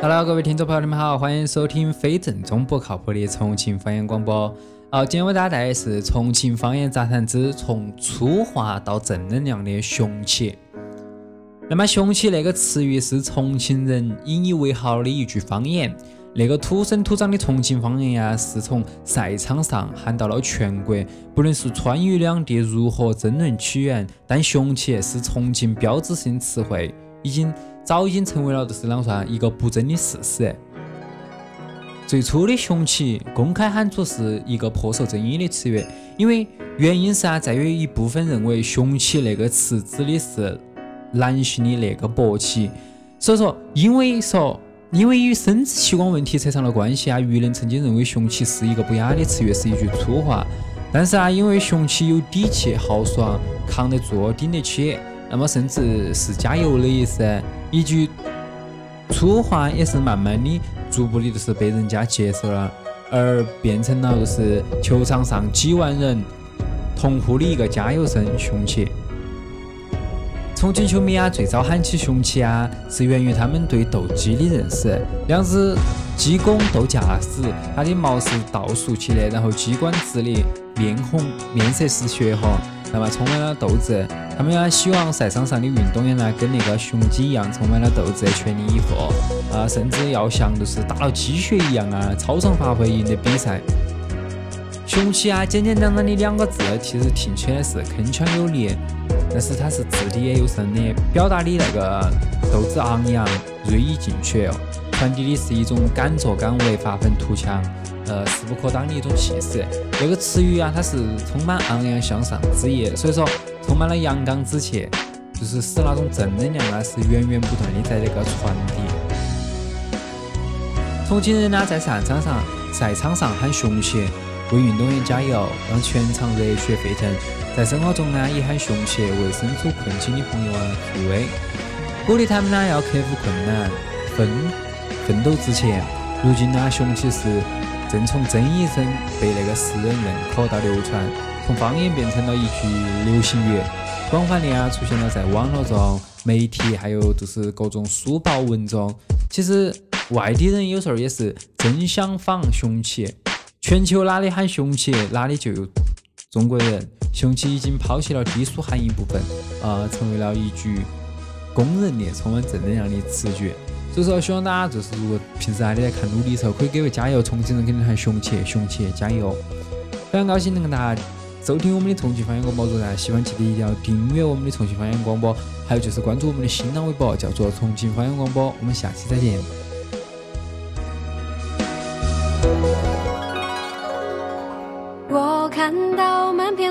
Hello，各位听众朋友，你们好，欢迎收听非正宗不靠谱的重庆方言广播。好，今天为大家带来的是重庆方言杂谈之从粗话到正能量的雄起。那么，雄起那个词语是重庆人引以为豪的一句方言。那个土生土长的重庆方言呀，是从赛场上喊到了全国。不论是川渝两地如何争论起源，但雄起是重庆标志性词汇，已经早已经成为了就是啷个说啊，一个不争的事实。最初的雄起公开喊出是一个颇受争议的词语，因为原因是啊，在于一部分认为雄起那个词指的是男性的那个勃起，所以说因为说。因为与生殖器官问题扯上了关系啊，舆论曾经认为“雄起”是一个不雅的词语，是一句粗话。但是啊，因为“雄起”有底气、豪爽、扛得住、顶得起，那么甚至是加油的意思，一句粗话也是慢慢的、逐步的，就是被人家接受了，而变成了就是球场上几万人同呼的一个加油声“雄起”。重庆球迷啊，最早喊起“雄起”啊，是源于他们对斗鸡的认识。两只鸡公斗架势，它的毛是倒竖起的，然后鸡冠直立，面红，面色是血红，那么充满了斗志。他们啊，希望赛场上的运动员呢，跟那个雄鸡一样，充满了斗志，全力以赴啊，甚至要像就是打了鸡血一样啊，超常发挥，赢得比赛。雄起啊，简简单单的两个字，其实听起来是铿锵有力，但是它是掷地也有声的，表达的那个斗志昂扬、锐意进取，传递的是一种敢作敢为、发愤图强、呃势不可挡的一种气势。这个词语啊，它是充满昂扬向上之意，所以说充满了阳刚之气，就是使那种正能量啊是源源不断的在那个传递。重庆人呢，在赛场上赛场上喊雄起。为运动员加油，让全场热血沸腾。在生活中呢，也喊雄起，为身处困境的朋友啊助威，鼓励他们呢要克服困难，奋奋斗直前。如今呢，雄起是正从争议声被那个世人认可到流传，从方言变成了一句流行语，广泛的啊出现了在网络中、媒体，还有就是各种书报文中。其实外地人有时候也是争相仿雄起。全球哪里喊雄起，哪里就有中国人。雄起已经抛弃了低俗含义部分，呃，成为了一句公认的、充满正能量的词句。所以说，希望大家就是如果平时啊你在看努力的时候，可以给我加油。重庆人肯定喊雄起，雄起，加油！非常高兴能跟大家收听我们的重庆方言广播。如果喜欢，记得一定要订阅我们的重庆方言广播，还有就是关注我们的新浪微博，叫做重庆方言广播。我们下期再见。我看到满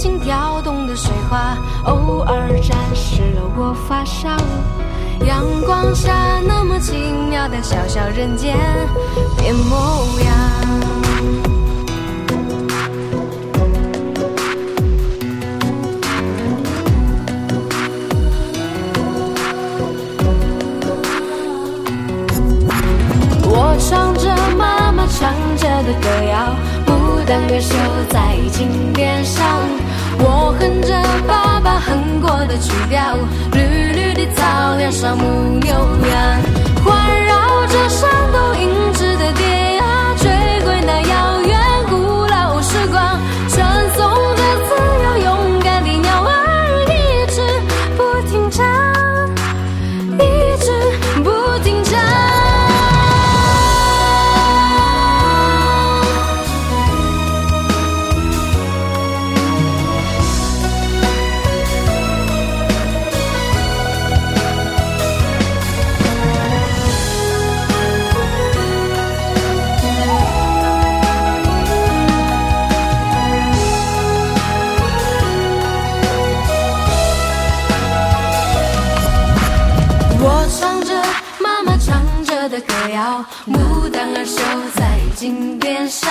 轻跳动的水花，偶尔沾湿了我发梢。阳光下那么奇妙的小小人间变模样。我唱着妈妈唱着的歌谣。丹歌绣在金的曲调，绿绿的草原上牧牛羊，的歌谣，牡丹儿绣在金边上。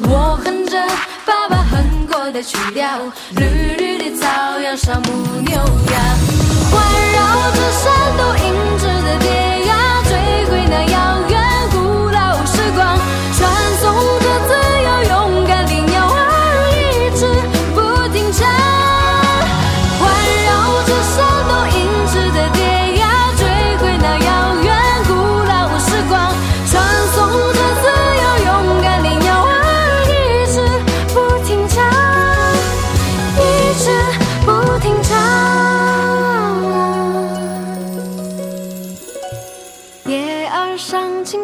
我哼着爸爸哼过的曲调，绿绿的草原上牧牛羊，环绕着山都银质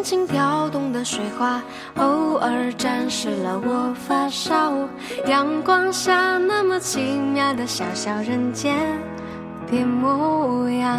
轻轻飘动的水花，偶尔沾湿了我发梢。阳光下那么奇妙的小小人间的模样。